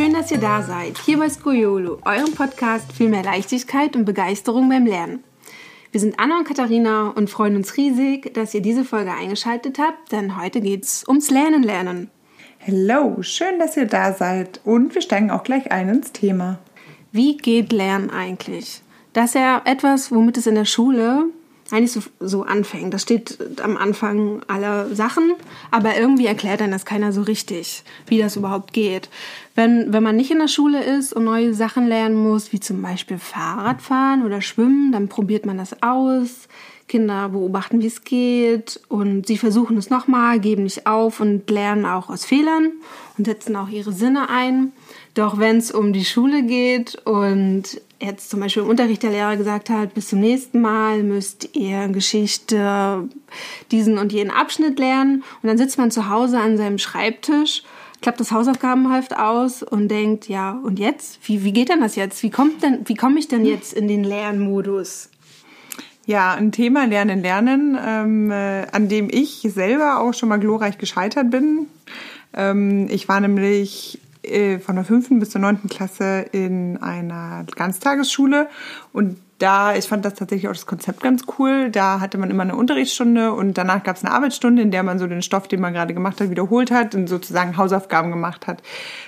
Schön, dass ihr da seid. Hier bei Skoyolo, eurem Podcast für mehr Leichtigkeit und Begeisterung beim Lernen. Wir sind Anna und Katharina und freuen uns riesig, dass ihr diese Folge eingeschaltet habt, denn heute geht's ums Lernen lernen. Hello, schön, dass ihr da seid und wir steigen auch gleich ein ins Thema. Wie geht Lernen eigentlich? Das ist ja etwas, womit es in der Schule eigentlich so, so anfängt. Das steht am Anfang aller Sachen, aber irgendwie erklärt dann das keiner so richtig, wie das überhaupt geht. Wenn, wenn man nicht in der Schule ist und neue Sachen lernen muss, wie zum Beispiel Fahrradfahren oder Schwimmen, dann probiert man das aus. Kinder beobachten, wie es geht und sie versuchen es nochmal, geben nicht auf und lernen auch aus Fehlern und setzen auch ihre Sinne ein. Doch wenn es um die Schule geht und jetzt zum Beispiel im Unterricht der Lehrer gesagt hat, bis zum nächsten Mal müsst ihr Geschichte diesen und jenen Abschnitt lernen. Und dann sitzt man zu Hause an seinem Schreibtisch, klappt das Hausaufgabenheft aus und denkt, ja, und jetzt? Wie, wie geht denn das jetzt? Wie kommt denn, wie komme ich denn jetzt in den Lernmodus? Ja, ein Thema Lernen, Lernen, ähm, äh, an dem ich selber auch schon mal glorreich gescheitert bin. Ähm, ich war nämlich äh, von der fünften bis zur neunten Klasse in einer Ganztagesschule. Und da, ich fand das tatsächlich auch das Konzept ganz cool. Da hatte man immer eine Unterrichtsstunde und danach gab es eine Arbeitsstunde, in der man so den Stoff, den man gerade gemacht hat, wiederholt hat und sozusagen Hausaufgaben gemacht hat.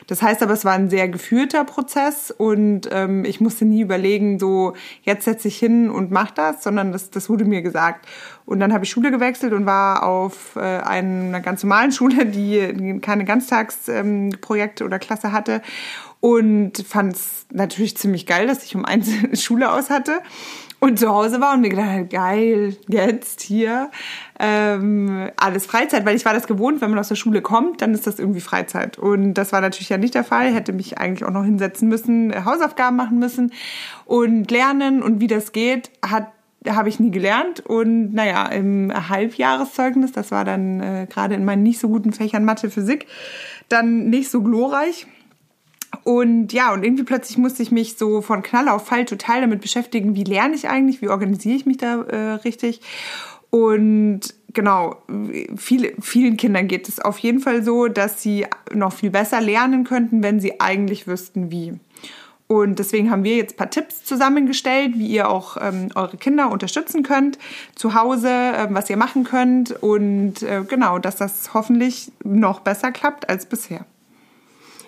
Das heißt aber, es war ein sehr geführter Prozess und ähm, ich musste nie überlegen, so jetzt setze ich hin und mach das, sondern das, das wurde mir gesagt. Und dann habe ich Schule gewechselt und war auf äh, einer ganz normalen Schule, die keine Ganztagsprojekte ähm, oder Klasse hatte und fand es natürlich ziemlich geil, dass ich um eins Schule aus hatte und zu Hause war und mir gedacht habe, geil, jetzt hier ähm, alles Freizeit, weil ich war das gewohnt, wenn man aus der Schule kommt, dann ist das irgendwie Freizeit. Und das war natürlich ja nicht der Fall, hätte mich eigentlich auch noch hinsetzen müssen, Hausaufgaben machen müssen. Und lernen und wie das geht, hat habe ich nie gelernt. Und naja, im Halbjahreszeugnis, das war dann äh, gerade in meinen nicht so guten Fächern Mathe, Physik, dann nicht so glorreich und ja, und irgendwie plötzlich musste ich mich so von Knall auf Fall total damit beschäftigen, wie lerne ich eigentlich, wie organisiere ich mich da äh, richtig. Und genau, viele, vielen Kindern geht es auf jeden Fall so, dass sie noch viel besser lernen könnten, wenn sie eigentlich wüssten, wie. Und deswegen haben wir jetzt ein paar Tipps zusammengestellt, wie ihr auch ähm, eure Kinder unterstützen könnt zu Hause, äh, was ihr machen könnt und äh, genau, dass das hoffentlich noch besser klappt als bisher.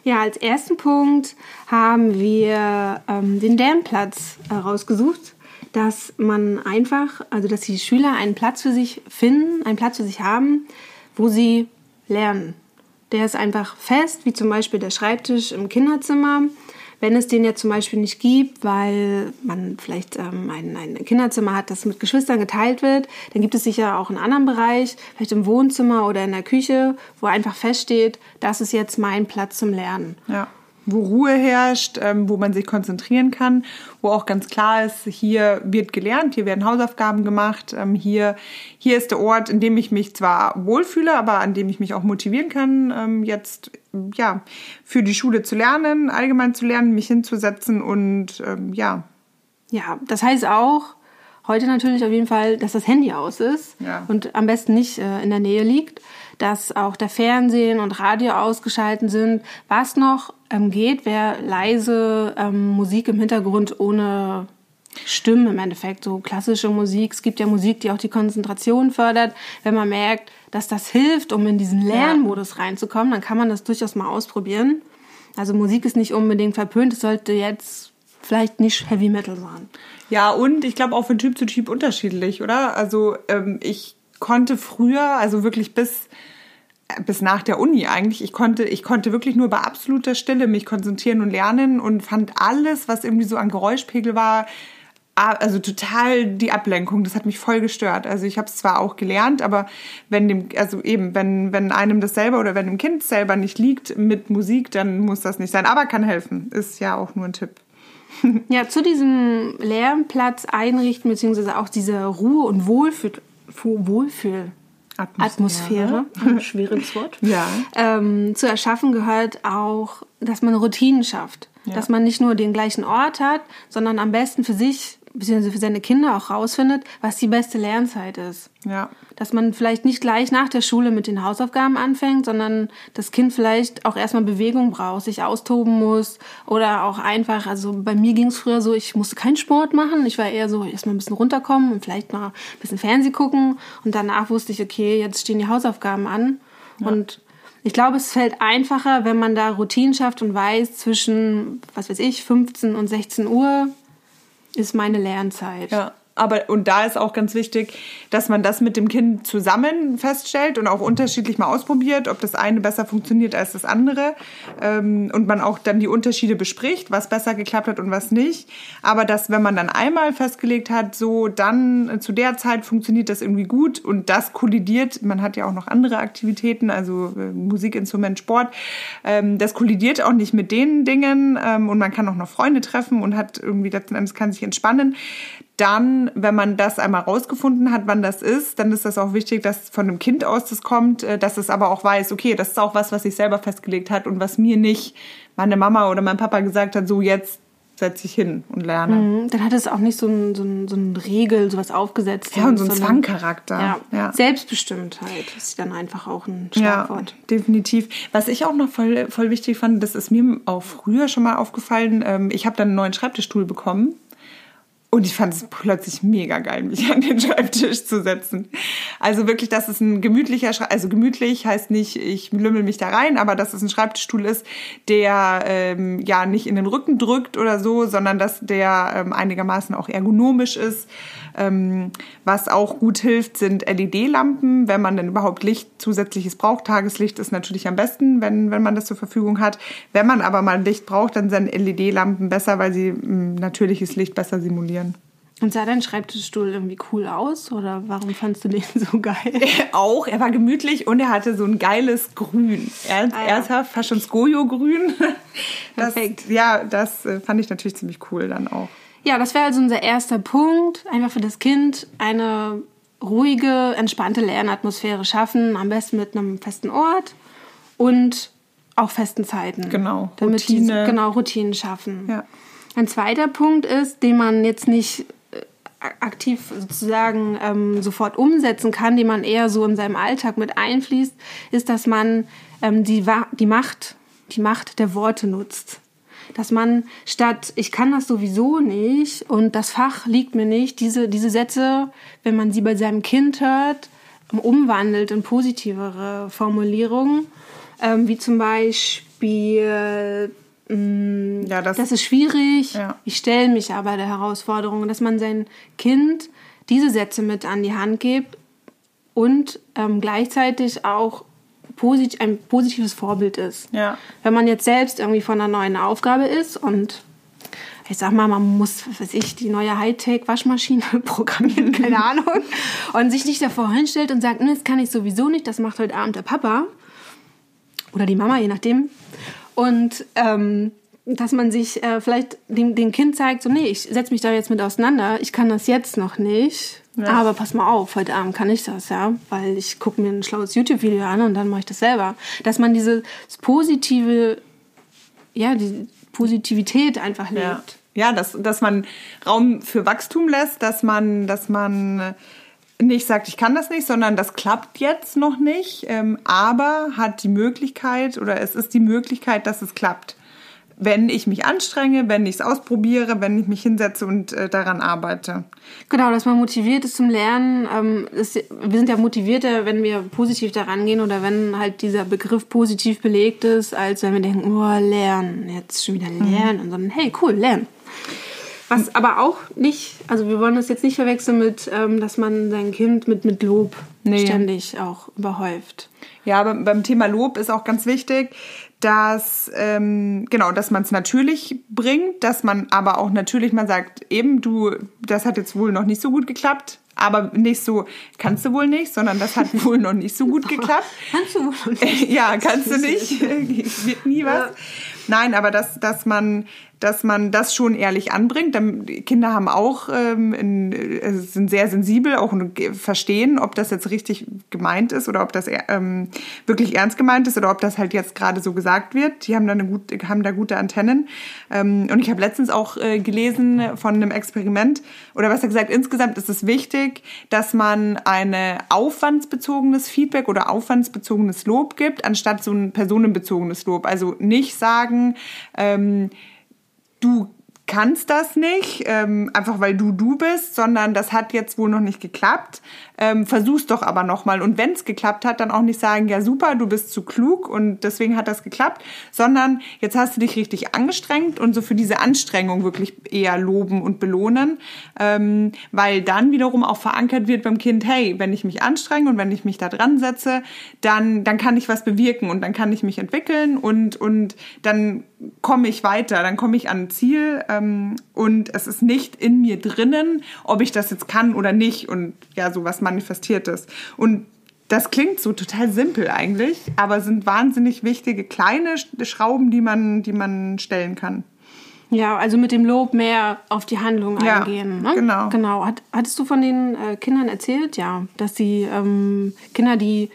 Ja, als ersten Punkt haben wir ähm, den Lernplatz herausgesucht, dass man einfach, also dass die Schüler einen Platz für sich finden, einen Platz für sich haben, wo sie lernen. Der ist einfach fest, wie zum Beispiel der Schreibtisch im Kinderzimmer wenn es den jetzt zum Beispiel nicht gibt, weil man vielleicht ähm, ein, ein Kinderzimmer hat, das mit Geschwistern geteilt wird, dann gibt es sicher auch einen anderen Bereich, vielleicht im Wohnzimmer oder in der Küche, wo einfach feststeht, das ist jetzt mein Platz zum Lernen. Ja wo Ruhe herrscht, ähm, wo man sich konzentrieren kann, wo auch ganz klar ist, hier wird gelernt, hier werden Hausaufgaben gemacht, ähm, hier, hier ist der Ort, in dem ich mich zwar wohlfühle, aber an dem ich mich auch motivieren kann, ähm, jetzt ja für die Schule zu lernen, allgemein zu lernen, mich hinzusetzen und ähm, ja. Ja, das heißt auch, heute natürlich auf jeden Fall, dass das Handy aus ist ja. und am besten nicht äh, in der Nähe liegt dass auch der Fernsehen und Radio ausgeschalten sind. Was noch ähm, geht, wäre leise ähm, Musik im Hintergrund ohne Stimmen im Endeffekt, so klassische Musik. Es gibt ja Musik, die auch die Konzentration fördert. Wenn man merkt, dass das hilft, um in diesen Lernmodus reinzukommen, dann kann man das durchaus mal ausprobieren. Also Musik ist nicht unbedingt verpönt, es sollte jetzt vielleicht nicht Heavy Metal sein. Ja, und ich glaube auch von Typ zu Typ unterschiedlich, oder? Also ähm, ich konnte früher, also wirklich bis bis nach der Uni eigentlich. Ich konnte, ich konnte wirklich nur bei absoluter Stille mich konzentrieren und lernen und fand alles, was irgendwie so an Geräuschpegel war, also total die Ablenkung. Das hat mich voll gestört. Also ich habe es zwar auch gelernt, aber wenn dem, also eben, wenn, wenn einem das selber oder wenn dem Kind selber nicht liegt mit Musik, dann muss das nicht sein. Aber kann helfen. Ist ja auch nur ein Tipp. Ja, zu diesem Lernplatz einrichten, beziehungsweise auch dieser Ruhe- und Wohlfühl, Wohlfühl Atmosphäre, Atmosphäre schwieriges Wort, ja. ähm, zu erschaffen gehört auch, dass man Routinen schafft. Ja. Dass man nicht nur den gleichen Ort hat, sondern am besten für sich beziehungsweise für seine Kinder auch rausfindet, was die beste Lernzeit ist. Ja. Dass man vielleicht nicht gleich nach der Schule mit den Hausaufgaben anfängt, sondern das Kind vielleicht auch erstmal Bewegung braucht, sich austoben muss oder auch einfach, also bei mir ging es früher so, ich musste keinen Sport machen, ich war eher so erstmal ein bisschen runterkommen und vielleicht mal ein bisschen Fernseh gucken und danach wusste ich, okay, jetzt stehen die Hausaufgaben an ja. und ich glaube, es fällt einfacher, wenn man da Routinen schafft und weiß, zwischen, was weiß ich, 15 und 16 Uhr ist meine Lernzeit. Ja. Aber, und da ist auch ganz wichtig, dass man das mit dem Kind zusammen feststellt und auch unterschiedlich mal ausprobiert, ob das eine besser funktioniert als das andere. Ähm, und man auch dann die Unterschiede bespricht, was besser geklappt hat und was nicht. Aber dass, wenn man dann einmal festgelegt hat, so dann äh, zu der Zeit funktioniert das irgendwie gut und das kollidiert, man hat ja auch noch andere Aktivitäten, also äh, Musikinstrument, Sport, ähm, das kollidiert auch nicht mit den Dingen ähm, und man kann auch noch Freunde treffen und hat irgendwie letzten Endes kann sich entspannen dann, wenn man das einmal rausgefunden hat, wann das ist, dann ist das auch wichtig, dass von einem Kind aus das kommt, äh, dass es aber auch weiß, okay, das ist auch was, was sich selber festgelegt hat und was mir nicht meine Mama oder mein Papa gesagt hat, so jetzt setze ich hin und lerne. Mhm, dann hat es auch nicht so ein, so ein, so ein Regel, sowas aufgesetzt. Ja, und so ein Zwangcharakter. Ja, ja. Selbstbestimmtheit ist dann einfach auch ein Schlagwort. Ja, definitiv. Was ich auch noch voll, voll wichtig fand, das ist mir auch früher schon mal aufgefallen, ähm, ich habe dann einen neuen Schreibtischstuhl bekommen und ich fand es plötzlich mega geil, mich an den Schreibtisch zu setzen. Also wirklich, dass es ein gemütlicher Schreibtisch, also gemütlich heißt nicht, ich lümmel mich da rein, aber dass es ein Schreibtischstuhl ist, der ähm, ja nicht in den Rücken drückt oder so, sondern dass der ähm, einigermaßen auch ergonomisch ist. Ähm, was auch gut hilft, sind LED-Lampen, wenn man denn überhaupt Licht zusätzliches braucht. Tageslicht ist natürlich am besten, wenn, wenn man das zur Verfügung hat. Wenn man aber mal Licht braucht, dann sind LED-Lampen besser, weil sie m, natürliches Licht besser simulieren. Und sah dein Schreibtischstuhl irgendwie cool aus oder warum fandst du den so geil? auch, er war gemütlich und er hatte so ein geiles Grün. Er, ah, ja. Ernsthaft, fast schon Skojo-Grün. Perfekt. Ja, das äh, fand ich natürlich ziemlich cool dann auch. Ja, das wäre also unser erster Punkt. Einfach für das Kind eine ruhige, entspannte Lernatmosphäre schaffen. Am besten mit einem festen Ort und auch festen Zeiten. Genau. Damit Routine. Die, genau, Routinen schaffen. Ja. Ein zweiter Punkt ist, den man jetzt nicht aktiv sozusagen ähm, sofort umsetzen kann, den man eher so in seinem Alltag mit einfließt, ist, dass man ähm, die, die Macht, die Macht der Worte nutzt. Dass man statt ich kann das sowieso nicht und das Fach liegt mir nicht, diese, diese Sätze, wenn man sie bei seinem Kind hört, umwandelt in positivere Formulierungen, ähm, wie zum Beispiel ja, das, das, ist schwierig, ja. ich stelle mich aber der Herausforderung, dass man sein Kind diese Sätze mit an die Hand gibt und ähm, gleichzeitig auch posit ein positives Vorbild ist. Ja. Wenn man jetzt selbst irgendwie von einer neuen Aufgabe ist und ich sag mal, man muss, was weiß ich, die neue Hightech-Waschmaschine programmieren, keine Ahnung, und sich nicht davor hinstellt und sagt, das kann ich sowieso nicht, das macht heute Abend der Papa oder die Mama, je nachdem. Und ähm, dass man sich äh, vielleicht dem, dem Kind zeigt, so, nee, ich setze mich da jetzt mit auseinander, ich kann das jetzt noch nicht. Ja. Aber pass mal auf, heute Abend kann ich das, ja, weil ich gucke mir ein schlaues YouTube-Video an und dann mache ich das selber. Dass man dieses positive, ja, die Positivität einfach lebt. Ja, ja dass, dass man Raum für Wachstum lässt, dass man, dass man nicht sagt, ich kann das nicht, sondern das klappt jetzt noch nicht, ähm, aber hat die Möglichkeit oder es ist die Möglichkeit, dass es klappt wenn ich mich anstrenge, wenn ich es ausprobiere, wenn ich mich hinsetze und äh, daran arbeite. Genau, dass man motiviert ist zum Lernen. Ähm, ist, wir sind ja motivierter, wenn wir positiv daran gehen oder wenn halt dieser Begriff positiv belegt ist, als wenn wir denken, oh, lernen, jetzt schon wieder mhm. lernen, mhm. sondern hey, cool, lernen. Was aber auch nicht, also wir wollen das jetzt nicht verwechseln mit, ähm, dass man sein Kind mit, mit Lob nee. ständig auch überhäuft. Ja, aber beim Thema Lob ist auch ganz wichtig, dass ähm, genau, dass man es natürlich bringt, dass man aber auch natürlich man sagt, eben du, das hat jetzt wohl noch nicht so gut geklappt, aber nicht so kannst du wohl nicht, sondern das hat wohl noch nicht so gut geklappt. kannst du wohl nicht? ja, kannst du nicht, wird nie was. Ja. Nein, aber dass, dass man dass man das schon ehrlich anbringt. Kinder haben auch ähm, äh, sind sehr sensibel auch und verstehen, ob das jetzt richtig gemeint ist oder ob das ähm, wirklich ernst gemeint ist oder ob das halt jetzt gerade so gesagt wird. Die haben da eine gute, haben da gute Antennen. Ähm, und ich habe letztens auch äh, gelesen von einem Experiment oder was er gesagt, insgesamt ist es wichtig, dass man eine aufwandsbezogenes Feedback oder aufwandsbezogenes Lob gibt, anstatt so ein personenbezogenes Lob. Also nicht sagen, ähm, du kannst das nicht, ähm, einfach weil du du bist, sondern das hat jetzt wohl noch nicht geklappt ähm, versuch's doch aber nochmal. Und wenn es geklappt hat, dann auch nicht sagen, ja super, du bist zu klug und deswegen hat das geklappt, sondern jetzt hast du dich richtig angestrengt und so für diese Anstrengung wirklich eher loben und belohnen, ähm, weil dann wiederum auch verankert wird beim Kind, hey, wenn ich mich anstrenge und wenn ich mich da dran setze, dann, dann kann ich was bewirken und dann kann ich mich entwickeln und, und dann komme ich weiter, dann komme ich an ein Ziel ähm, und es ist nicht in mir drinnen, ob ich das jetzt kann oder nicht und ja, sowas manifestiert ist. Und das klingt so total simpel eigentlich, aber sind wahnsinnig wichtige kleine Schrauben, die man, die man stellen kann. Ja, also mit dem Lob mehr auf die Handlung ja, eingehen. Ne? Genau. Genau. Hat, hattest du von den äh, Kindern erzählt, ja, dass die ähm, Kinder, die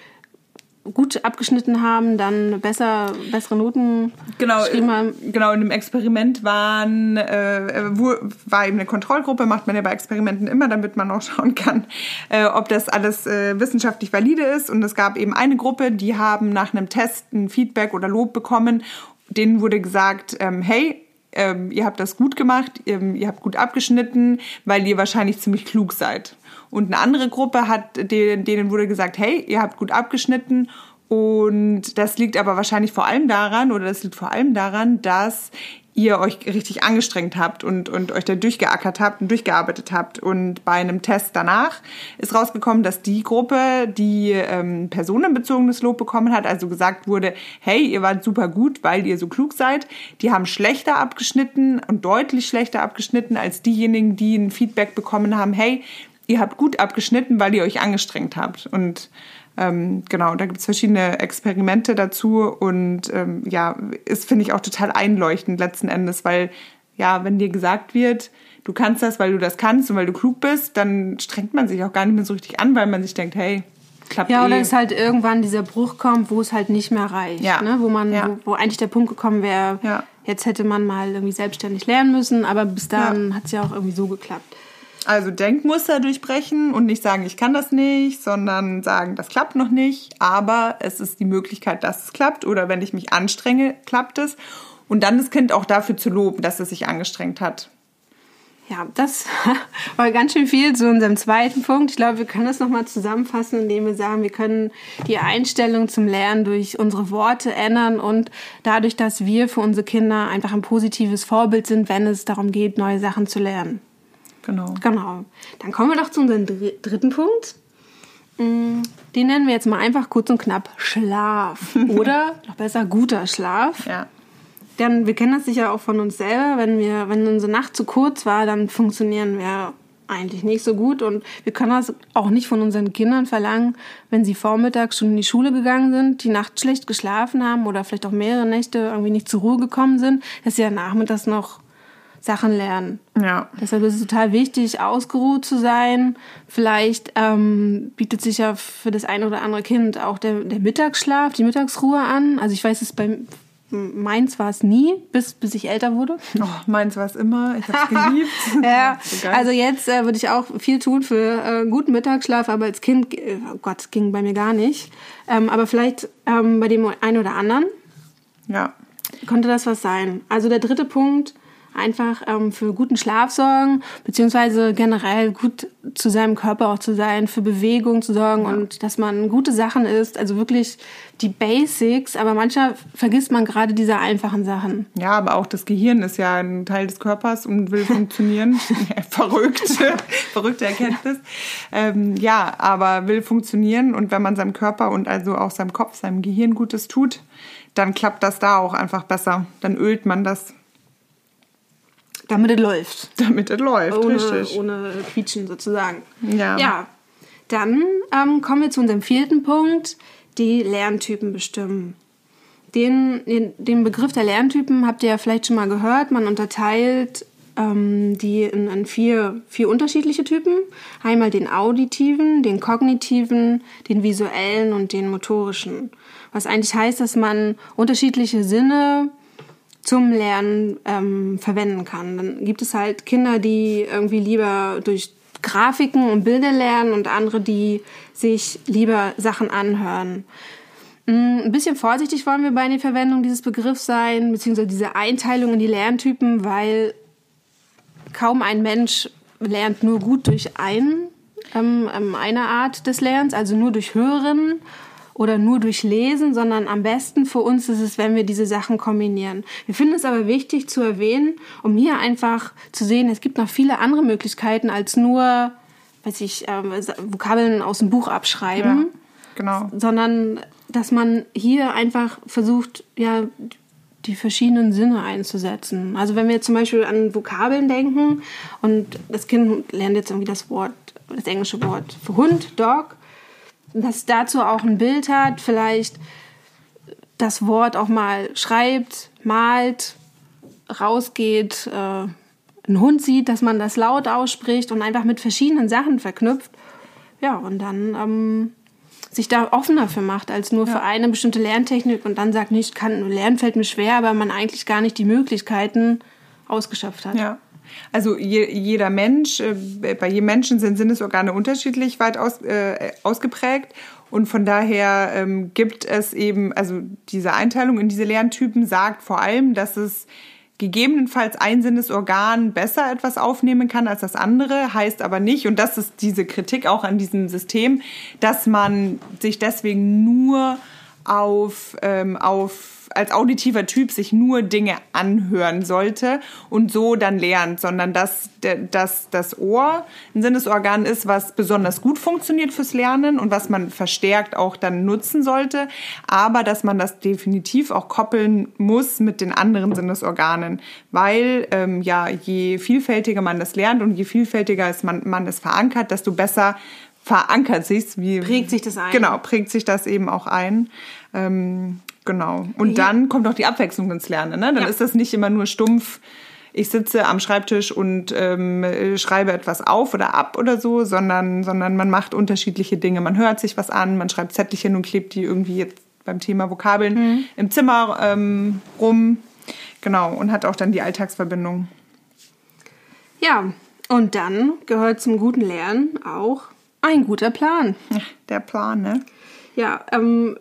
gut abgeschnitten haben, dann besser, bessere Noten genau, geschrieben haben. Genau, in dem Experiment waren, äh, wo, war eben eine Kontrollgruppe, macht man ja bei Experimenten immer, damit man auch schauen kann, äh, ob das alles äh, wissenschaftlich valide ist. Und es gab eben eine Gruppe, die haben nach einem Test ein Feedback oder Lob bekommen. Denen wurde gesagt, ähm, hey, ähm, ihr habt das gut gemacht, ähm, ihr habt gut abgeschnitten, weil ihr wahrscheinlich ziemlich klug seid. Und eine andere Gruppe hat, denen wurde gesagt, hey, ihr habt gut abgeschnitten. Und das liegt aber wahrscheinlich vor allem daran, oder das liegt vor allem daran, dass ihr euch richtig angestrengt habt und, und euch da durchgeackert habt und durchgearbeitet habt. Und bei einem Test danach ist rausgekommen, dass die Gruppe, die ähm, personenbezogenes Lob bekommen hat, also gesagt wurde, hey, ihr wart super gut, weil ihr so klug seid, die haben schlechter abgeschnitten und deutlich schlechter abgeschnitten als diejenigen, die ein Feedback bekommen haben, hey, ihr habt gut abgeschnitten, weil ihr euch angestrengt habt. Und ähm, genau, da gibt es verschiedene Experimente dazu und ähm, ja, ist, finde ich, auch total einleuchtend letzten Endes, weil ja, wenn dir gesagt wird, du kannst das, weil du das kannst und weil du klug bist, dann strengt man sich auch gar nicht mehr so richtig an, weil man sich denkt, hey, klappt Ja, oder eh. ist halt irgendwann dieser Bruch kommt, wo es halt nicht mehr reicht, ja. ne? wo man, ja. wo, wo, eigentlich der Punkt gekommen wäre, ja. jetzt hätte man mal irgendwie selbstständig lernen müssen, aber bis dahin hat es ja auch irgendwie so geklappt. Also Denkmuster durchbrechen und nicht sagen, ich kann das nicht, sondern sagen, das klappt noch nicht, aber es ist die Möglichkeit, dass es klappt oder wenn ich mich anstrenge, klappt es. Und dann das Kind auch dafür zu loben, dass es sich angestrengt hat. Ja, das war ganz schön viel zu unserem zweiten Punkt. Ich glaube, wir können das nochmal zusammenfassen, indem wir sagen, wir können die Einstellung zum Lernen durch unsere Worte ändern und dadurch, dass wir für unsere Kinder einfach ein positives Vorbild sind, wenn es darum geht, neue Sachen zu lernen. Genau. Genau. Dann kommen wir doch zu unserem dritten Punkt. Mm, den nennen wir jetzt mal einfach kurz und knapp Schlaf. Oder noch besser guter Schlaf. Ja. Denn wir kennen das sicher auch von uns selber. Wenn, wir, wenn unsere Nacht zu kurz war, dann funktionieren wir eigentlich nicht so gut. Und wir können das auch nicht von unseren Kindern verlangen, wenn sie vormittags schon in die Schule gegangen sind, die Nacht schlecht geschlafen haben oder vielleicht auch mehrere Nächte irgendwie nicht zur Ruhe gekommen sind, dass sie ja nachmittags noch Sachen lernen. Ja. Deshalb ist es total wichtig, ausgeruht zu sein. Vielleicht ähm, bietet sich ja für das eine oder andere Kind auch der, der Mittagsschlaf, die Mittagsruhe an. Also ich weiß es bei meins war es nie, bis, bis ich älter wurde. Oh, meins war es immer. Ich habe es geliebt. ja, so also jetzt äh, würde ich auch viel tun für äh, guten Mittagsschlaf, aber als Kind, äh, oh Gott, ging bei mir gar nicht. Ähm, aber vielleicht ähm, bei dem einen oder anderen. Ja. Konnte das was sein. Also der dritte Punkt, einfach ähm, für guten Schlaf sorgen, beziehungsweise generell gut zu seinem Körper auch zu sein, für Bewegung zu sorgen ja. und dass man gute Sachen isst, also wirklich die Basics, aber manchmal vergisst man gerade diese einfachen Sachen. Ja, aber auch das Gehirn ist ja ein Teil des Körpers und will funktionieren. Verrückt, verrückte Erkenntnis. Ähm, ja, aber will funktionieren und wenn man seinem Körper und also auch seinem Kopf, seinem Gehirn Gutes tut, dann klappt das da auch einfach besser. Dann ölt man das damit es läuft. Damit es läuft, ohne, richtig. Ohne Quietschen sozusagen. Ja. Ja. Dann ähm, kommen wir zu unserem vierten Punkt, die Lerntypen bestimmen. Den, den, den Begriff der Lerntypen habt ihr ja vielleicht schon mal gehört. Man unterteilt ähm, die in, in, vier, vier unterschiedliche Typen. Einmal den auditiven, den kognitiven, den visuellen und den motorischen. Was eigentlich heißt, dass man unterschiedliche Sinne zum Lernen ähm, verwenden kann. Dann gibt es halt Kinder, die irgendwie lieber durch Grafiken und Bilder lernen und andere, die sich lieber Sachen anhören. Mm, ein bisschen vorsichtig wollen wir bei der Verwendung dieses Begriffs sein, beziehungsweise diese Einteilung in die Lerntypen, weil kaum ein Mensch lernt nur gut durch ein, ähm, ähm, eine Art des Lernens, also nur durch Hören oder nur durch Lesen, sondern am besten für uns ist es, wenn wir diese Sachen kombinieren. Wir finden es aber wichtig zu erwähnen, um hier einfach zu sehen, es gibt noch viele andere Möglichkeiten als nur, weiß ich, äh, Vokabeln aus dem Buch abschreiben. Ja, genau. Sondern, dass man hier einfach versucht, ja, die verschiedenen Sinne einzusetzen. Also wenn wir zum Beispiel an Vokabeln denken und das Kind lernt jetzt irgendwie das Wort, das englische Wort für Hund, Dog, dass dazu auch ein Bild hat, vielleicht das Wort auch mal schreibt, malt, rausgeht, äh, einen Hund sieht, dass man das laut ausspricht und einfach mit verschiedenen Sachen verknüpft. Ja, und dann ähm, sich da offener für macht, als nur ja. für eine bestimmte Lerntechnik und dann sagt, nicht kann, Lernen fällt mir schwer, aber man eigentlich gar nicht die Möglichkeiten ausgeschöpft hat. Ja. Also je, jeder Mensch, äh, bei jedem Menschen sind Sinnesorgane unterschiedlich weit aus, äh, ausgeprägt. Und von daher ähm, gibt es eben, also diese Einteilung in diese Lerntypen sagt vor allem, dass es gegebenenfalls ein Sinnesorgan besser etwas aufnehmen kann als das andere, heißt aber nicht, und das ist diese Kritik auch an diesem System, dass man sich deswegen nur auf, ähm, auf als auditiver Typ sich nur Dinge anhören sollte und so dann lernt, sondern dass, dass das Ohr ein Sinnesorgan ist, was besonders gut funktioniert fürs Lernen und was man verstärkt auch dann nutzen sollte, aber dass man das definitiv auch koppeln muss mit den anderen Sinnesorganen, weil ähm, ja je vielfältiger man das lernt und je vielfältiger es man, man es verankert, desto besser verankert sich's. Wie, prägt sich das ein. Genau, prägt sich das eben auch ein. Ähm, Genau. Und ja. dann kommt auch die Abwechslung ins Lernen. Ne? Dann ja. ist das nicht immer nur stumpf, ich sitze am Schreibtisch und ähm, schreibe etwas auf oder ab oder so, sondern, sondern man macht unterschiedliche Dinge. Man hört sich was an, man schreibt Zettelchen und klebt die irgendwie jetzt beim Thema Vokabeln mhm. im Zimmer ähm, rum. Genau, und hat auch dann die Alltagsverbindung. Ja, und dann gehört zum guten Lernen auch ein guter Plan. Der Plan, ne? Ja, ähm,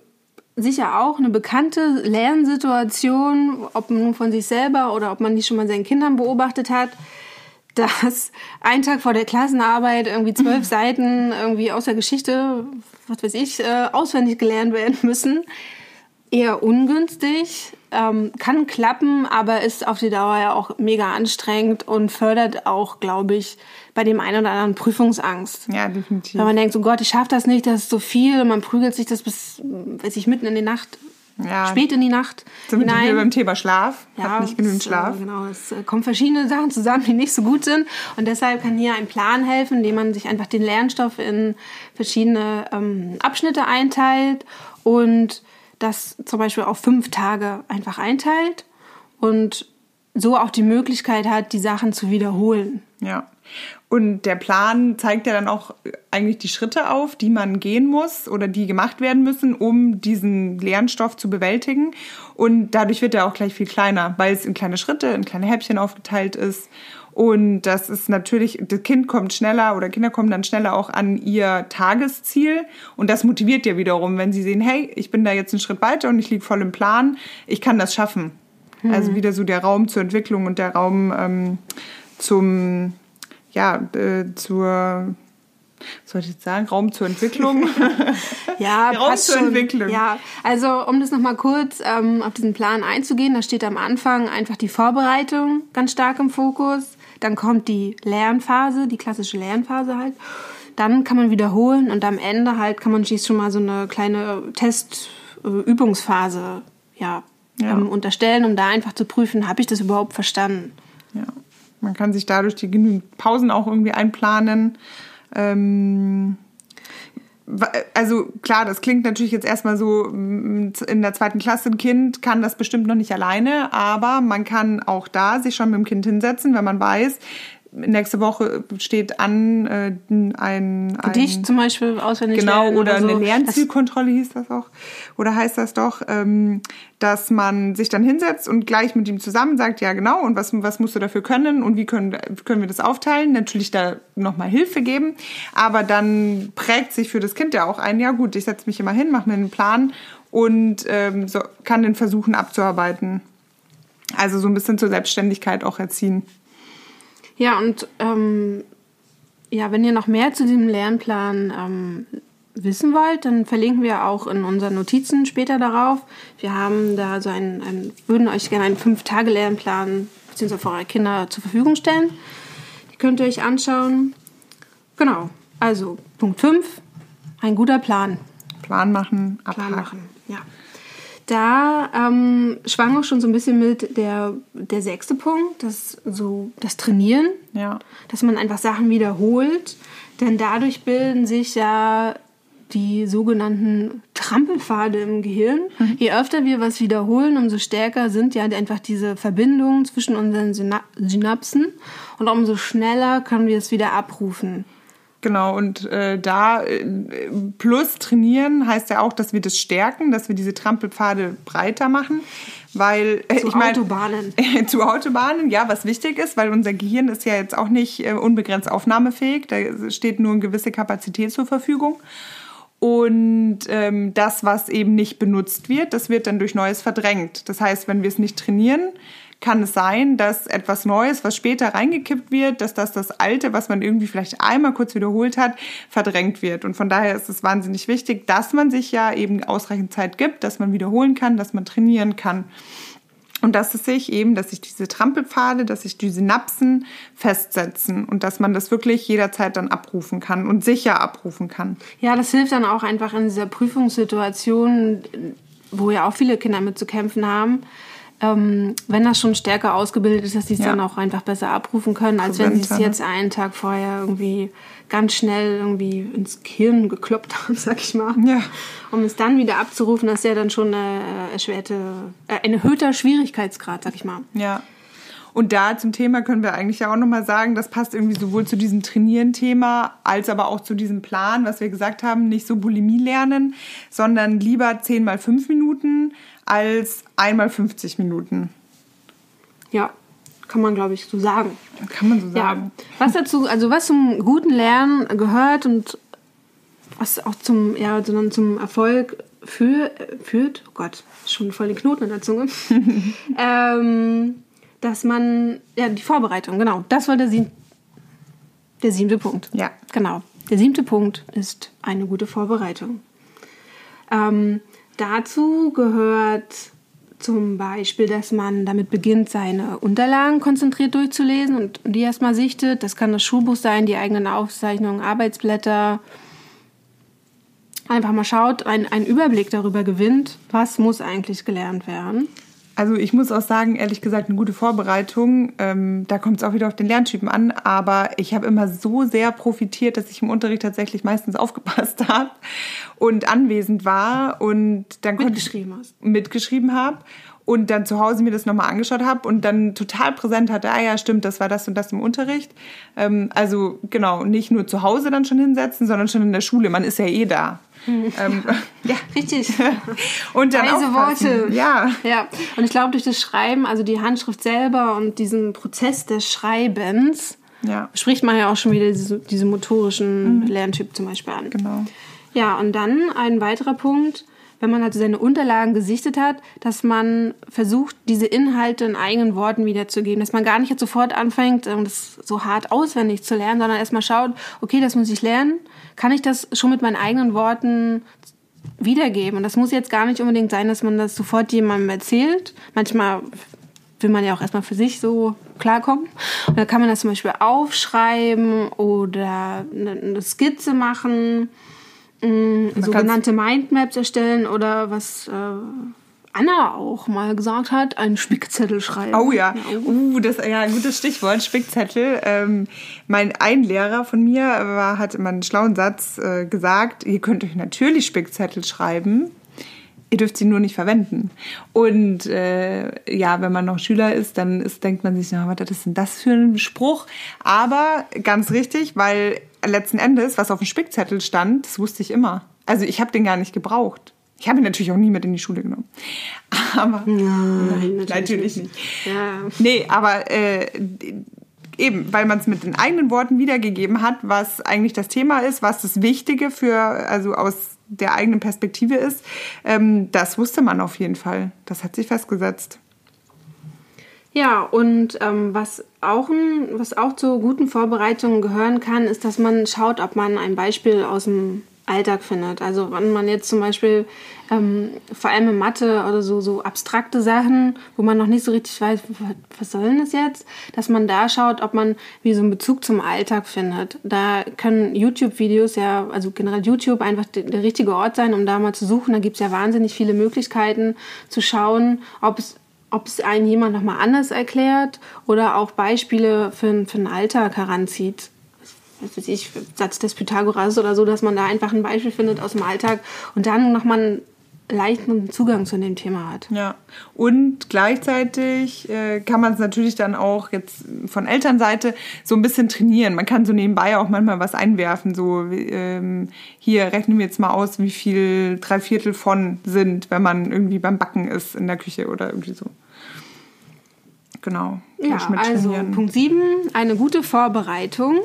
sicher auch eine bekannte Lernsituation, ob nun von sich selber oder ob man die schon mal seinen Kindern beobachtet hat, dass ein Tag vor der Klassenarbeit irgendwie zwölf Seiten irgendwie aus der Geschichte, was weiß ich, äh, auswendig gelernt werden müssen. Eher ungünstig, ähm, kann klappen, aber ist auf die Dauer ja auch mega anstrengend und fördert auch, glaube ich, bei dem einen oder anderen Prüfungsangst. Ja, definitiv. Wenn man denkt, so Gott, ich schaffe das nicht, das ist so viel, und man prügelt sich das bis, weiß ich, mitten in die Nacht, ja. spät in die Nacht Sind hinein. wir beim Thema Schlaf, ja, hat nicht genügend Schlaf. Äh, genau, es äh, kommen verschiedene Sachen zusammen, die nicht so gut sind und deshalb kann hier ein Plan helfen, indem man sich einfach den Lernstoff in verschiedene ähm, Abschnitte einteilt und das zum Beispiel auf fünf Tage einfach einteilt und so auch die Möglichkeit hat, die Sachen zu wiederholen. Ja. Und der Plan zeigt ja dann auch eigentlich die Schritte auf, die man gehen muss oder die gemacht werden müssen, um diesen Lernstoff zu bewältigen. Und dadurch wird er auch gleich viel kleiner, weil es in kleine Schritte, in kleine Häppchen aufgeteilt ist. Und das ist natürlich, das Kind kommt schneller oder Kinder kommen dann schneller auch an ihr Tagesziel. Und das motiviert ja wiederum, wenn sie sehen, hey, ich bin da jetzt einen Schritt weiter und ich liege voll im Plan, ich kann das schaffen. Mhm. Also wieder so der Raum zur Entwicklung und der Raum ähm, zum ja, äh, zur soll ich jetzt sagen, Raum zur Entwicklung? ja, Raum zur schon. Entwicklung. Ja, also um das nochmal kurz ähm, auf diesen Plan einzugehen, da steht am Anfang einfach die Vorbereitung ganz stark im Fokus. Dann kommt die Lernphase, die klassische Lernphase halt. Dann kann man wiederholen und am Ende halt kann man schließlich schon mal so eine kleine Testübungsphase äh, ja, ja. Ähm, unterstellen, um da einfach zu prüfen, habe ich das überhaupt verstanden. Ja. Man kann sich dadurch die genügend Pausen auch irgendwie einplanen. Ähm also klar, das klingt natürlich jetzt erstmal so, in der zweiten Klasse ein Kind kann das bestimmt noch nicht alleine, aber man kann auch da sich schon mit dem Kind hinsetzen, wenn man weiß, nächste Woche steht an äh, ein, ein Gedicht zum Beispiel auswendig genau oder, oder so. eine Lernzielkontrolle hieß das auch oder heißt das doch, ähm, dass man sich dann hinsetzt und gleich mit ihm zusammen sagt, ja genau und was was musst du dafür können und wie können können wir das aufteilen? Natürlich da nochmal Hilfe geben, aber dann prägt sich für das Kind ja auch ein, ja gut, ich setze mich immer hin, mache mir einen Plan und ähm, so, kann den versuchen abzuarbeiten. Also so ein bisschen zur Selbstständigkeit auch erziehen. Ja, und ähm, ja, wenn ihr noch mehr zu diesem Lernplan ähm, wissen wollt, dann verlinken wir auch in unseren Notizen später darauf. Wir haben da so einen, einen würden euch gerne einen Fünf-Tage-Lernplan beziehungsweise für eure Kinder zur Verfügung stellen. Die könnt ihr euch anschauen. Genau. Also Punkt 5, ein guter Plan. Plan machen, abhaken. Plan machen, ja. Da ähm, schwang auch schon so ein bisschen mit der, der sechste Punkt, das, so, das Trainieren. Ja. Dass man einfach Sachen wiederholt. Denn dadurch bilden sich ja die sogenannten Trampelpfade im Gehirn. Mhm. Je öfter wir was wiederholen, umso stärker sind ja einfach diese Verbindungen zwischen unseren Synapsen und umso schneller können wir es wieder abrufen. Genau, und äh, da äh, plus trainieren heißt ja auch, dass wir das stärken, dass wir diese Trampelpfade breiter machen. Weil, äh, zu ich mein, Autobahnen. Zu Autobahnen, ja, was wichtig ist, weil unser Gehirn ist ja jetzt auch nicht äh, unbegrenzt aufnahmefähig. Da steht nur eine gewisse Kapazität zur Verfügung. Und ähm, das, was eben nicht benutzt wird, das wird dann durch Neues verdrängt. Das heißt, wenn wir es nicht trainieren, kann es sein, dass etwas Neues, was später reingekippt wird, dass das das Alte, was man irgendwie vielleicht einmal kurz wiederholt hat, verdrängt wird. Und von daher ist es wahnsinnig wichtig, dass man sich ja eben ausreichend Zeit gibt, dass man wiederholen kann, dass man trainieren kann. Und dass es sich eben, dass sich diese Trampelpfade, dass sich die Synapsen festsetzen und dass man das wirklich jederzeit dann abrufen kann und sicher abrufen kann. Ja, das hilft dann auch einfach in dieser Prüfungssituation, wo ja auch viele Kinder mit zu kämpfen haben, ähm, wenn das schon stärker ausgebildet ist, dass sie es ja. dann auch einfach besser abrufen können, als wenn sie es jetzt einen Tag vorher irgendwie ganz schnell irgendwie ins Gehirn gekloppt haben, sag ich mal. Ja. Um es dann wieder abzurufen, das ist ja dann schon eine äh, erschwerte, äh, ein erhöhter Schwierigkeitsgrad, sag ich mal. Ja. Und da zum Thema können wir eigentlich ja auch nochmal sagen, das passt irgendwie sowohl zu diesem Trainieren-Thema als aber auch zu diesem Plan, was wir gesagt haben, nicht so Bulimie lernen, sondern lieber 10 mal 5 Minuten als einmal 50 Minuten. Ja, kann man, glaube ich, so sagen. Kann man so sagen. Ja. Was dazu, also was zum guten Lernen gehört und was auch zum, ja, sondern zum Erfolg für, führt, oh Gott, schon voll den Knoten in der Zunge, ähm, dass man, ja, die Vorbereitung, genau, das war der, sieb der siebte Punkt. Ja. Genau. Der siebte Punkt ist eine gute Vorbereitung. Ähm, dazu gehört zum Beispiel, dass man damit beginnt, seine Unterlagen konzentriert durchzulesen und die erstmal sichtet. Das kann das Schulbuch sein, die eigenen Aufzeichnungen, Arbeitsblätter. Einfach mal schaut, einen Überblick darüber gewinnt, was muss eigentlich gelernt werden. Also ich muss auch sagen, ehrlich gesagt, eine gute Vorbereitung, ähm, da kommt es auch wieder auf den Lerntypen an, aber ich habe immer so sehr profitiert, dass ich im Unterricht tatsächlich meistens aufgepasst habe und anwesend war und dann mitgeschrieben mitgeschrieben habe und dann zu Hause mir das nochmal angeschaut habe und dann total präsent hatte, ah ja, stimmt, das war das und das im Unterricht. Ähm, also genau, nicht nur zu Hause dann schon hinsetzen, sondern schon in der Schule. Man ist ja eh da. Ähm, ja, richtig. und dann Weise Worte. Ja. ja. Und ich glaube, durch das Schreiben, also die Handschrift selber und diesen Prozess des Schreibens, ja. spricht man ja auch schon wieder diese, diese motorischen mhm. Lerntyp zum Beispiel an. Genau. Ja, und dann ein weiterer Punkt, wenn man also seine Unterlagen gesichtet hat, dass man versucht, diese Inhalte in eigenen Worten wiederzugeben. Dass man gar nicht jetzt sofort anfängt, ähm, das so hart auswendig zu lernen, sondern erstmal schaut, okay, das muss ich lernen. Kann ich das schon mit meinen eigenen Worten wiedergeben? Und das muss jetzt gar nicht unbedingt sein, dass man das sofort jemandem erzählt. Manchmal will man ja auch erstmal für sich so klarkommen. Und dann kann man das zum Beispiel aufschreiben oder eine Skizze machen, mh, sogenannte Mindmaps erstellen oder was äh, Anna auch mal gesagt hat, einen Spickzettel schreiben. Oh ja, uh, das ja ein gutes Stichwort, Spickzettel. Ähm, mein ein Lehrer von mir war, hat immer einen schlauen Satz äh, gesagt, ihr könnt euch natürlich Spickzettel schreiben, ihr dürft sie nur nicht verwenden. Und äh, ja, wenn man noch Schüler ist, dann ist, denkt man sich, na, was ist denn das für ein Spruch? Aber ganz richtig, weil letzten Endes, was auf dem Spickzettel stand, das wusste ich immer. Also ich habe den gar nicht gebraucht. Ich habe ihn natürlich auch nie mit in die Schule genommen. Aber nein, natürlich, natürlich nicht. Ja. Nee, aber äh, eben, weil man es mit den eigenen Worten wiedergegeben hat, was eigentlich das Thema ist, was das Wichtige für, also aus der eigenen Perspektive ist, ähm, das wusste man auf jeden Fall. Das hat sich festgesetzt. Ja, und ähm, was, auch ein, was auch zu guten Vorbereitungen gehören kann, ist, dass man schaut, ob man ein Beispiel aus dem Alltag findet. Also wenn man jetzt zum Beispiel ähm, vor allem in Mathe oder so, so abstrakte Sachen, wo man noch nicht so richtig weiß, was soll denn das jetzt, dass man da schaut, ob man wie so einen Bezug zum Alltag findet. Da können YouTube-Videos ja, also generell YouTube einfach der, der richtige Ort sein, um da mal zu suchen. Da gibt es ja wahnsinnig viele Möglichkeiten zu schauen, ob es ob es einen jemand nochmal anders erklärt oder auch Beispiele für, für den Alltag heranzieht. Was weiß ich, Satz des Pythagoras oder so, dass man da einfach ein Beispiel findet aus dem Alltag und dann nochmal einen leichten Zugang zu dem Thema hat. Ja, und gleichzeitig äh, kann man es natürlich dann auch jetzt von Elternseite so ein bisschen trainieren. Man kann so nebenbei auch manchmal was einwerfen, so ähm, hier rechnen wir jetzt mal aus, wie viel drei Viertel von sind, wenn man irgendwie beim Backen ist in der Küche oder irgendwie so. Genau. Ja, also Punkt 7, eine gute Vorbereitung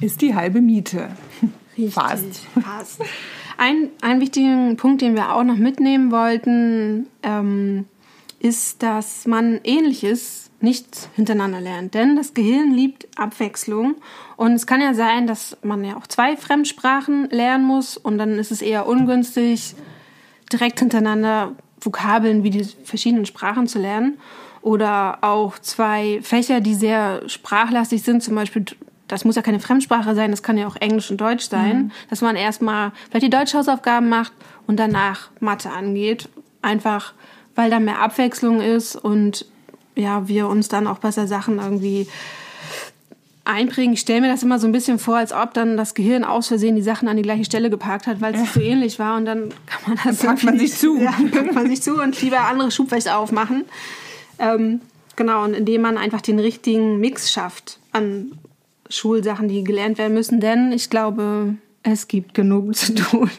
ist die halbe Miete. Richtig, fast. fast. Ein, ein wichtigen Punkt, den wir auch noch mitnehmen wollten, ähm, ist, dass man Ähnliches nicht hintereinander lernt. Denn das Gehirn liebt Abwechslung. Und es kann ja sein, dass man ja auch zwei Fremdsprachen lernen muss. Und dann ist es eher ungünstig, direkt hintereinander Vokabeln wie die verschiedenen Sprachen zu lernen. Oder auch zwei Fächer, die sehr sprachlastig sind, zum Beispiel das muss ja keine Fremdsprache sein, das kann ja auch Englisch und Deutsch sein, mhm. dass man erstmal vielleicht die Deutschhausaufgaben macht und danach Mathe angeht. Einfach, weil da mehr Abwechslung ist und ja, wir uns dann auch besser Sachen irgendwie einprägen. Ich stelle mir das immer so ein bisschen vor, als ob dann das Gehirn aus Versehen die Sachen an die gleiche Stelle geparkt hat, weil es ja. so ähnlich war und dann kann man das dann packt man sich zu. Ja, packt man sich zu und lieber andere Schubwächter aufmachen. Ähm, genau, und indem man einfach den richtigen Mix schafft an Schulsachen, die gelernt werden müssen, denn ich glaube, es gibt genug zu tun.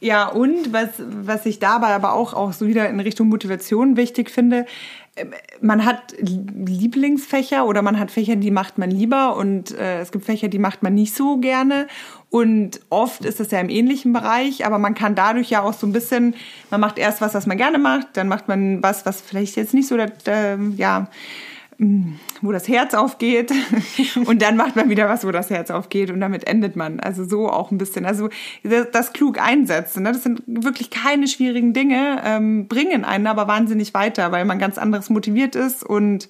Ja, und was, was ich dabei aber auch, auch so wieder in Richtung Motivation wichtig finde, ähm, man hat Lieblingsfächer oder man hat Fächer, die macht man lieber und äh, es gibt Fächer, die macht man nicht so gerne. Und oft ist das ja im ähnlichen Bereich, aber man kann dadurch ja auch so ein bisschen, man macht erst was, was man gerne macht, dann macht man was, was vielleicht jetzt nicht so, der, ja, wo das Herz aufgeht und dann macht man wieder was, wo das Herz aufgeht und damit endet man. Also so auch ein bisschen. Also das klug einsetzen. Ne? Das sind wirklich keine schwierigen Dinge, ähm, bringen einen aber wahnsinnig weiter, weil man ganz anderes motiviert ist und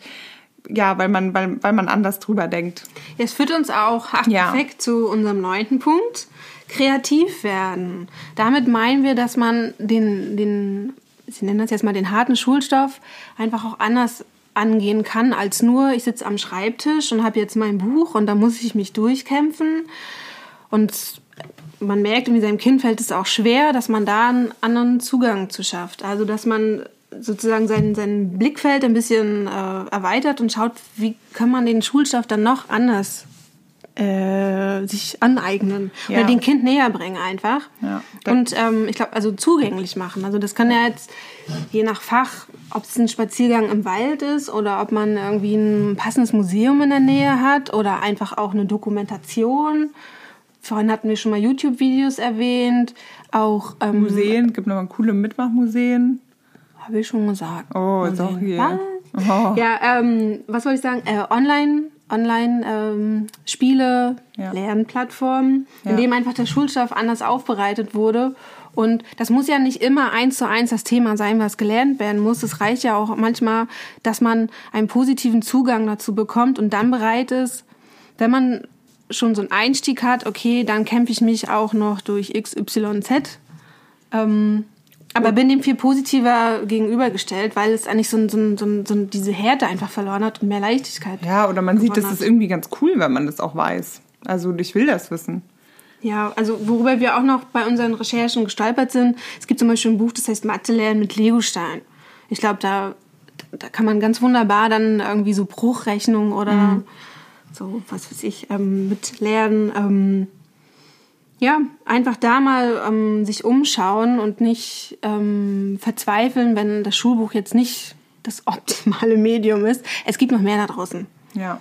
ja, weil man, weil, weil man anders drüber denkt. Es führt uns auch ach, ja. perfekt zu unserem neunten Punkt. Kreativ werden. Damit meinen wir, dass man den, den, Sie nennen das jetzt mal den harten Schulstoff, einfach auch anders angehen kann, als nur, ich sitze am Schreibtisch und habe jetzt mein Buch und da muss ich mich durchkämpfen. Und man merkt, wie seinem Kind fällt es auch schwer, dass man da einen anderen Zugang zu schafft. Also, dass man sozusagen sein, sein Blickfeld ein bisschen äh, erweitert und schaut, wie kann man den Schulstoff dann noch anders äh, sich aneignen ja. oder den Kind näher bringen einfach. Ja. Und ähm, ich glaube, also zugänglich machen. Also das kann ja jetzt je nach Fach, ob es ein Spaziergang im Wald ist oder ob man irgendwie ein passendes Museum in der Nähe hat oder einfach auch eine Dokumentation. Vorhin hatten wir schon mal YouTube-Videos erwähnt. Auch ähm, Museen, gibt noch mal coole Mitmachmuseen. Habe ich schon gesagt. Oh, sorry. Oh. Ja, ähm, was wollte ich sagen? Äh, online Online-Spiele, ähm, ja. Lernplattformen, ja. in denen einfach der Schulstoff anders aufbereitet wurde. Und das muss ja nicht immer eins zu eins das Thema sein, was gelernt werden muss. Es reicht ja auch manchmal, dass man einen positiven Zugang dazu bekommt und dann bereit ist, wenn man schon so einen Einstieg hat, okay, dann kämpfe ich mich auch noch durch XYZ. Ähm, Aber bin dem viel positiver gegenübergestellt, weil es eigentlich so, so, so, so diese Härte einfach verloren hat und mehr Leichtigkeit. Ja, oder man sieht, das ist irgendwie ganz cool, wenn man das auch weiß. Also ich will das wissen. Ja, also worüber wir auch noch bei unseren Recherchen gestolpert sind, es gibt zum Beispiel ein Buch, das heißt Mathe lernen mit Legostein. Ich glaube, da, da kann man ganz wunderbar dann irgendwie so Bruchrechnungen oder mhm. so, was weiß ich, ähm, mit lernen. Ähm, ja, einfach da mal ähm, sich umschauen und nicht ähm, verzweifeln, wenn das Schulbuch jetzt nicht das optimale Medium ist. Es gibt noch mehr da draußen. Ja.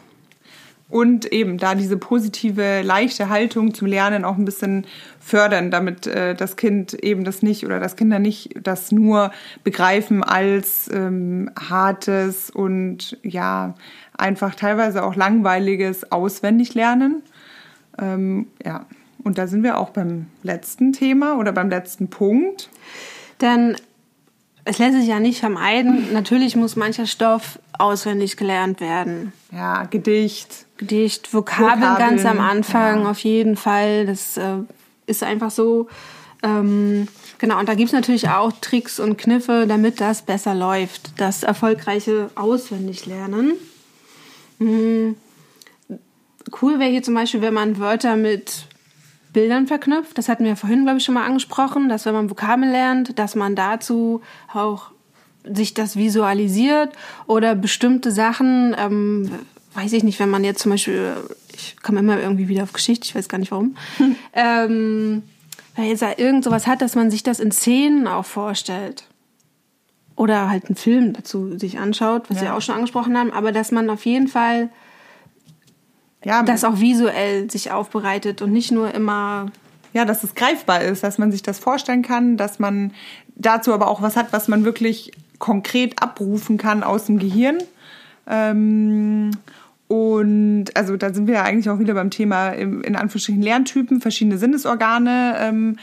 Und eben da diese positive, leichte Haltung zum Lernen auch ein bisschen fördern, damit äh, das Kind eben das nicht oder das Kinder nicht das nur begreifen als ähm, hartes und ja, einfach teilweise auch langweiliges Auswendiglernen. Ähm, ja. Und da sind wir auch beim letzten Thema oder beim letzten Punkt. Denn es lässt sich ja nicht vermeiden. Natürlich muss mancher Stoff auswendig gelernt werden. Ja, Gedicht. Gedicht, Vokabeln, Vokabeln ganz am Anfang ja. auf jeden Fall. Das äh, ist einfach so. Ähm, genau, und da gibt es natürlich auch Tricks und Kniffe, damit das besser läuft. Das erfolgreiche Auswendiglernen. Mhm. Cool wäre hier zum Beispiel, wenn man Wörter mit Bildern verknüpft. Das hatten wir vorhin, glaube ich, schon mal angesprochen, dass wenn man Vokabeln lernt, dass man dazu auch sich das visualisiert oder bestimmte Sachen, ähm, weiß ich nicht, wenn man jetzt zum Beispiel, ich komme immer irgendwie wieder auf Geschichte, ich weiß gar nicht warum, hm. ähm, weil jetzt irgend sowas hat, dass man sich das in Szenen auch vorstellt. Oder halt einen Film dazu sich anschaut, was ja. wir auch schon angesprochen haben, aber dass man auf jeden Fall ja, das auch visuell sich aufbereitet und nicht nur immer. Ja, dass es greifbar ist, dass man sich das vorstellen kann, dass man dazu aber auch was hat, was man wirklich konkret abrufen kann aus dem Gehirn. Ähm, und also da sind wir ja eigentlich auch wieder beim Thema in Anführungsstrichen Lerntypen, verschiedene Sinnesorgane. Ähm,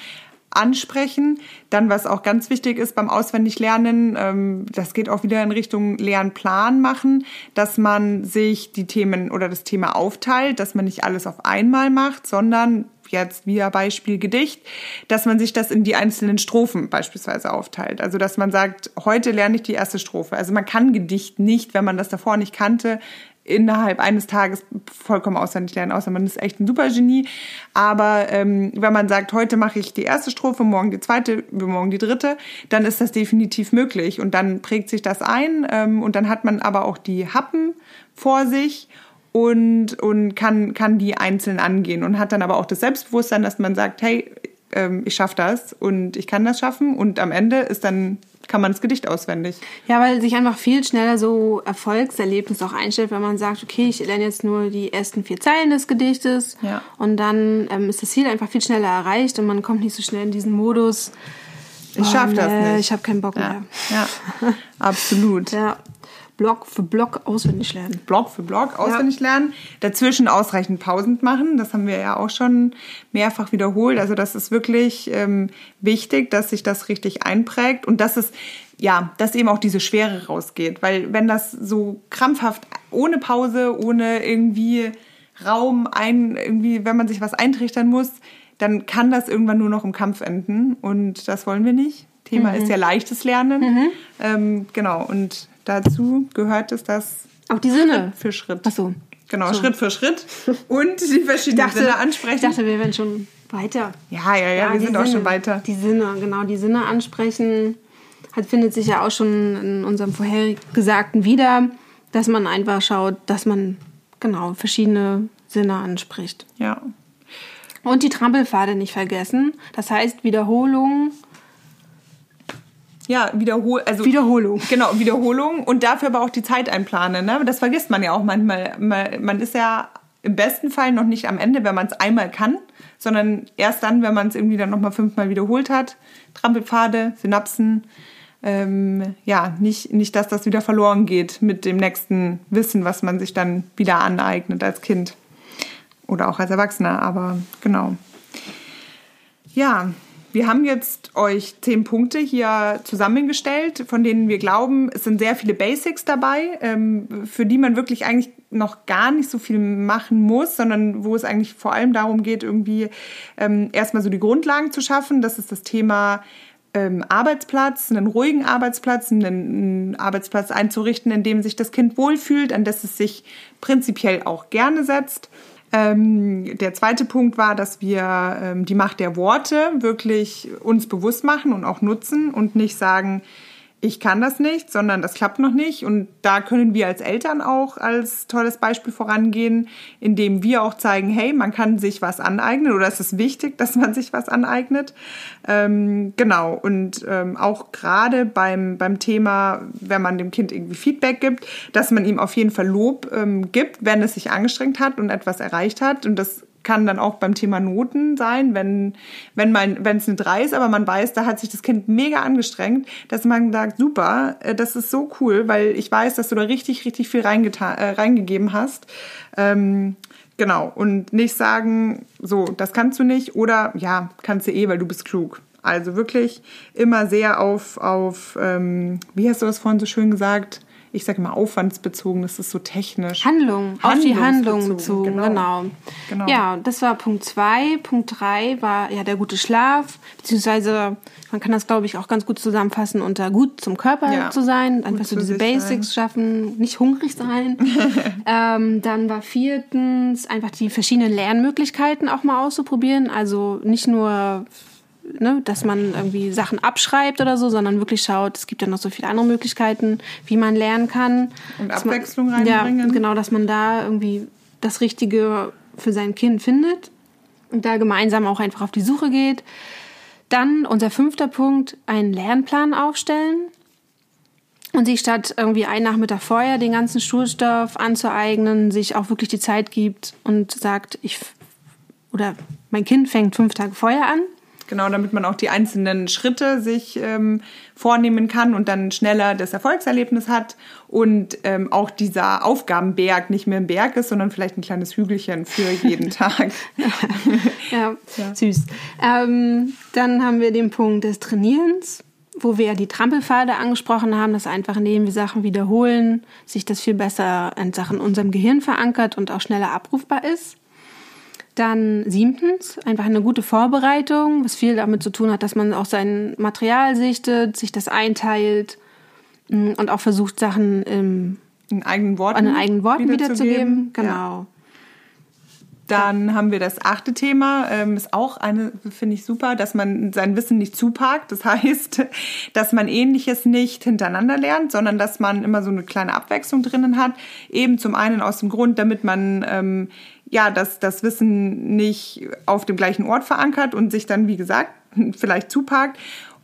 ansprechen. Dann, was auch ganz wichtig ist beim Auswendiglernen, ähm, das geht auch wieder in Richtung Lernplan machen, dass man sich die Themen oder das Thema aufteilt, dass man nicht alles auf einmal macht, sondern jetzt via Beispiel Gedicht, dass man sich das in die einzelnen Strophen beispielsweise aufteilt. Also dass man sagt, heute lerne ich die erste Strophe. Also man kann Gedicht nicht, wenn man das davor nicht kannte, innerhalb eines Tages vollkommen auswendig lernen, außer man ist echt ein Supergenie. Aber ähm, wenn man sagt, heute mache ich die erste Strophe, morgen die zweite, morgen die dritte, dann ist das definitiv möglich. Und dann prägt sich das ein ähm, und dann hat man aber auch die Happen vor sich und, und kann, kann die einzeln angehen und hat dann aber auch das Selbstbewusstsein, dass man sagt, hey, ähm, ich schaffe das und ich kann das schaffen und am Ende ist dann kann man das Gedicht auswendig. Ja, weil sich einfach viel schneller so Erfolgserlebnis auch einstellt, wenn man sagt, okay, ich lerne jetzt nur die ersten vier Zeilen des Gedichtes ja. und dann ähm, ist das Ziel einfach viel schneller erreicht und man kommt nicht so schnell in diesen Modus. Ich schaffe das nicht. Ich habe keinen Bock ja. mehr. Ja, absolut. ja. Block für Block auswendig lernen. Block für Block auswendig ja. lernen. Dazwischen ausreichend Pausen machen. Das haben wir ja auch schon mehrfach wiederholt. Also das ist wirklich ähm, wichtig, dass sich das richtig einprägt und dass es ja, dass eben auch diese Schwere rausgeht. Weil wenn das so krampfhaft ohne Pause, ohne irgendwie Raum ein, irgendwie, wenn man sich was eintrichtern muss, dann kann das irgendwann nur noch im Kampf enden. Und das wollen wir nicht. Thema mhm. ist ja leichtes Lernen. Mhm. Ähm, genau. Und dazu gehört es, dass auch die Sinne Schritt für Schritt. Ach so. Genau, so. Schritt für Schritt und die verschiedenen dachte, Sinne ansprechen. Ich dachte, wir wären schon weiter. Ja, ja, ja, ja wir sind Sinne, auch schon weiter. Die Sinne, genau, die Sinne ansprechen, hat, findet sich ja auch schon in unserem vorhergesagten wieder, dass man einfach schaut, dass man genau verschiedene Sinne anspricht. Ja. Und die Trampelpfade nicht vergessen. Das heißt, Wiederholung ja, Wiederhol also Wiederholung. Genau, Wiederholung und dafür aber auch die Zeit einplanen. Ne? Das vergisst man ja auch manchmal. Man ist ja im besten Fall noch nicht am Ende, wenn man es einmal kann, sondern erst dann, wenn man es irgendwie dann nochmal fünfmal wiederholt hat. Trampelpfade, Synapsen. Ähm, ja, nicht, nicht, dass das wieder verloren geht mit dem nächsten Wissen, was man sich dann wieder aneignet als Kind oder auch als Erwachsener. Aber genau. Ja, wir haben jetzt euch zehn Punkte hier zusammengestellt, von denen wir glauben, es sind sehr viele Basics dabei, ähm, für die man wirklich eigentlich noch gar nicht so viel machen muss, sondern wo es eigentlich vor allem darum geht, irgendwie ähm, erstmal so die Grundlagen zu schaffen. Das ist das Thema ähm, Arbeitsplatz, einen ruhigen Arbeitsplatz, einen, einen Arbeitsplatz einzurichten, in dem sich das Kind wohlfühlt, an das es sich prinzipiell auch gerne setzt. Ähm, der zweite Punkt war, dass wir ähm, die Macht der Worte wirklich uns bewusst machen und auch nutzen und nicht sagen, ich kann das nicht, sondern das klappt noch nicht. Und da können wir als Eltern auch als tolles Beispiel vorangehen, indem wir auch zeigen, hey, man kann sich was aneignen oder es ist wichtig, dass man sich was aneignet. Ähm, genau. Und ähm, auch gerade beim, beim Thema, wenn man dem Kind irgendwie Feedback gibt, dass man ihm auf jeden Fall Lob ähm, gibt, wenn es sich angestrengt hat und etwas erreicht hat. Und das kann dann auch beim Thema Noten sein, wenn, wenn man, wenn es eine 3 ist, aber man weiß, da hat sich das Kind mega angestrengt, dass man sagt, super, äh, das ist so cool, weil ich weiß, dass du da richtig, richtig viel reingetan, äh, reingegeben hast. Ähm, genau. Und nicht sagen, so, das kannst du nicht oder ja, kannst du eh, weil du bist klug. Also wirklich immer sehr auf, auf ähm, wie hast du das vorhin so schön gesagt? Ich sage mal aufwandsbezogen, das ist so technisch. Handlung, auf die Handlung bezogen, genau. genau. genau. Ja, das war Punkt zwei. Punkt drei war ja der gute Schlaf, beziehungsweise man kann das, glaube ich, auch ganz gut zusammenfassen unter gut zum Körper ja, zu sein, einfach so diese Basics sein. schaffen, nicht hungrig sein. ähm, dann war viertens einfach die verschiedenen Lernmöglichkeiten auch mal auszuprobieren, also nicht nur ne, dass man irgendwie Sachen abschreibt oder so, sondern wirklich schaut, es gibt ja noch so viele andere Möglichkeiten, wie man lernen kann. Und Abwechslung man, reinbringen. Ja, genau, dass man da irgendwie das Richtige für sein Kind findet und da gemeinsam auch einfach auf die Suche geht. Dann unser fünfter Punkt, einen Lernplan aufstellen und sich statt irgendwie einen Nachmittag vorher den ganzen Schulstoff anzueignen, sich auch wirklich die Zeit gibt und sagt, ich oder mein Kind fängt fünf Tage vorher an Genau, damit man auch die einzelnen Schritte sich ähm, vornehmen kann und dann schneller das Erfolgserlebnis hat und ähm, auch dieser Aufgabenberg nicht mehr ein Berg ist, sondern vielleicht ein kleines Hügelchen für jeden Tag. ja, ja, süß. Ähm, dann haben wir den Punkt des Trainierens wo wir ja die Trampelpfade angesprochen haben, dass einfach indem wir Sachen wiederholen, sich das viel besser in Sachen unserem Gehirn verankert und auch schneller abrufbar ist. Dann siebtens, einfach eine gute Vorbereitung, was viel damit zu tun hat, dass man auch sein Material sichtet, sich das einteilt mm, und auch versucht, Sachen im, in eigenen Worten, in eigenen Worten wiederzugeben. Genau. Ja. Dann haben wir das achte Thema, ähm, ist auch eine, finde ich super, dass man sein Wissen nicht zuparkt. Das heißt, dass man Ähnliches nicht hintereinander lernt, sondern dass man immer so eine kleine Abwechslung drinnen hat. Eben zum einen aus dem Grund, damit man ähm, ja, dass das Wissen nicht auf dem gleichen Ort verankert und sich dann, wie gesagt, vielleicht zuparkt.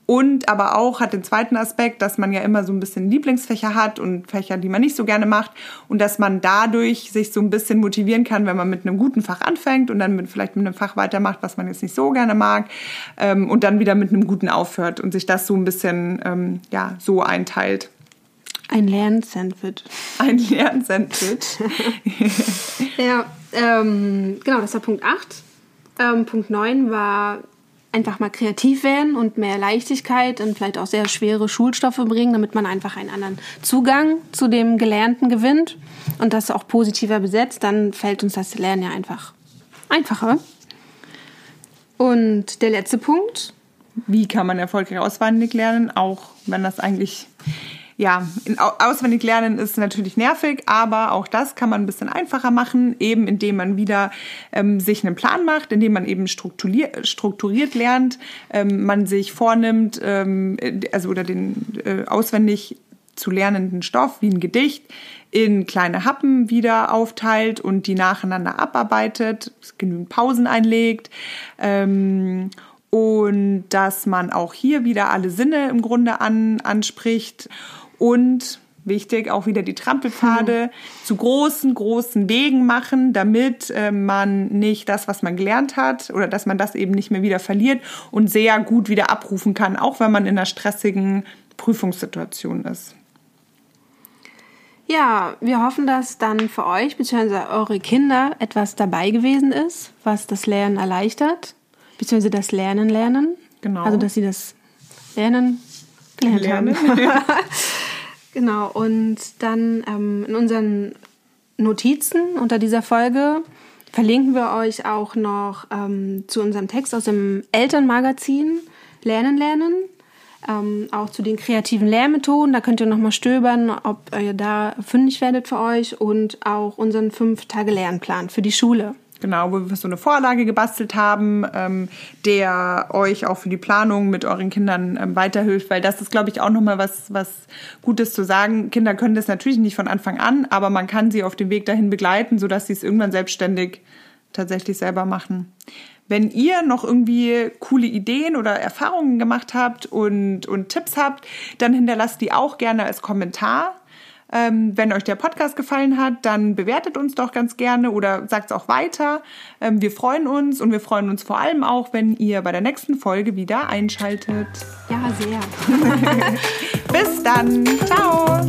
Und aber auch hat den zweiten Aspekt, dass man ja immer so ein bisschen Lieblingsfächer hat und Fächer, die man nicht so gerne macht. Und dass man dadurch sich so ein bisschen motivieren kann, wenn man mit einem guten Fach anfängt und dann mit, vielleicht mit einem Fach weitermacht, was man jetzt nicht so gerne mag. Ähm, und dann wieder mit einem guten aufhört und sich das so ein bisschen ähm, ja, so einteilt. Ein Lernsandwich. Ein Lernsandwich. ja, ähm, genau, das war Punkt 8. Ähm, Punkt 9 war einfach mal kreativ werden und mehr Leichtigkeit und vielleicht auch sehr schwere Schulstoffe bringen, damit man einfach einen anderen Zugang zu dem Gelernten gewinnt und das auch positiver besetzt, dann fällt uns das Lernen ja einfach einfacher. Und der letzte Punkt. Wie kann man erfolgreich auswendig lernen, auch wenn das eigentlich ja, auswendig lernen ist natürlich nervig, aber auch das kann man ein bisschen einfacher machen, eben indem man wieder ähm, sich einen Plan macht, indem man eben strukturiert, strukturiert lernt, ähm, man sich vornimmt, ähm, also oder den äh, auswendig zu lernenden Stoff wie ein Gedicht in kleine Happen wieder aufteilt und die nacheinander abarbeitet, genügend Pausen einlegt. Ähm, und dass man auch hier wieder alle Sinne im Grunde an, anspricht und wichtig, auch wieder die Trampelpfade hm. zu großen, großen Wegen machen, damit äh, man nicht das, was man gelernt hat oder dass man das eben nicht mehr wieder verliert und sehr gut wieder abrufen kann, auch wenn man in einer stressigen Prüfungssituation ist. Ja, wir hoffen, dass dann für euch bzw. eure Kinder etwas dabei gewesen ist, was das Lernen erleichtert, bzw. das Lernen lernen. Genau. Also, dass sie das Lernen gelernt lernen. haben. Genau, und dann ähm, in unseren Notizen unter dieser Folge verlinken wir euch auch noch ähm, zu unserem Text aus dem Elternmagazin Lernen, Lernen. ähm, auch zu den kreativen Lehrmethoden. Da könnt ihr nochmal stöbern, ob ihr da fündig werdet für euch und auch unseren fünf Tage Lernplan für die Schule. Genau, wo wir so eine Vorlage gebastelt haben, ähm, der euch auch für die Planung mit euren Kindern ähm, weiterhilft, weil das ist, glaube ich, auch nochmal was, was Gutes zu sagen. Kinder können das natürlich nicht von Anfang an, aber man kann sie auf dem Weg dahin begleiten, sodass sie es irgendwann selbstständig tatsächlich selber machen. Wenn ihr noch irgendwie coole Ideen oder Erfahrungen gemacht habt und, und Tipps habt, dann hinterlasst die auch gerne als Kommentar. Ähm, wenn euch der Podcast gefallen hat, dann bewertet uns doch ganz gerne oder sagt es auch weiter. Ähm, wir freuen uns und wir freuen uns vor allem auch, wenn ihr bei der nächsten Folge wieder einschaltet. Ja, sehr. Bis dann. Ciao.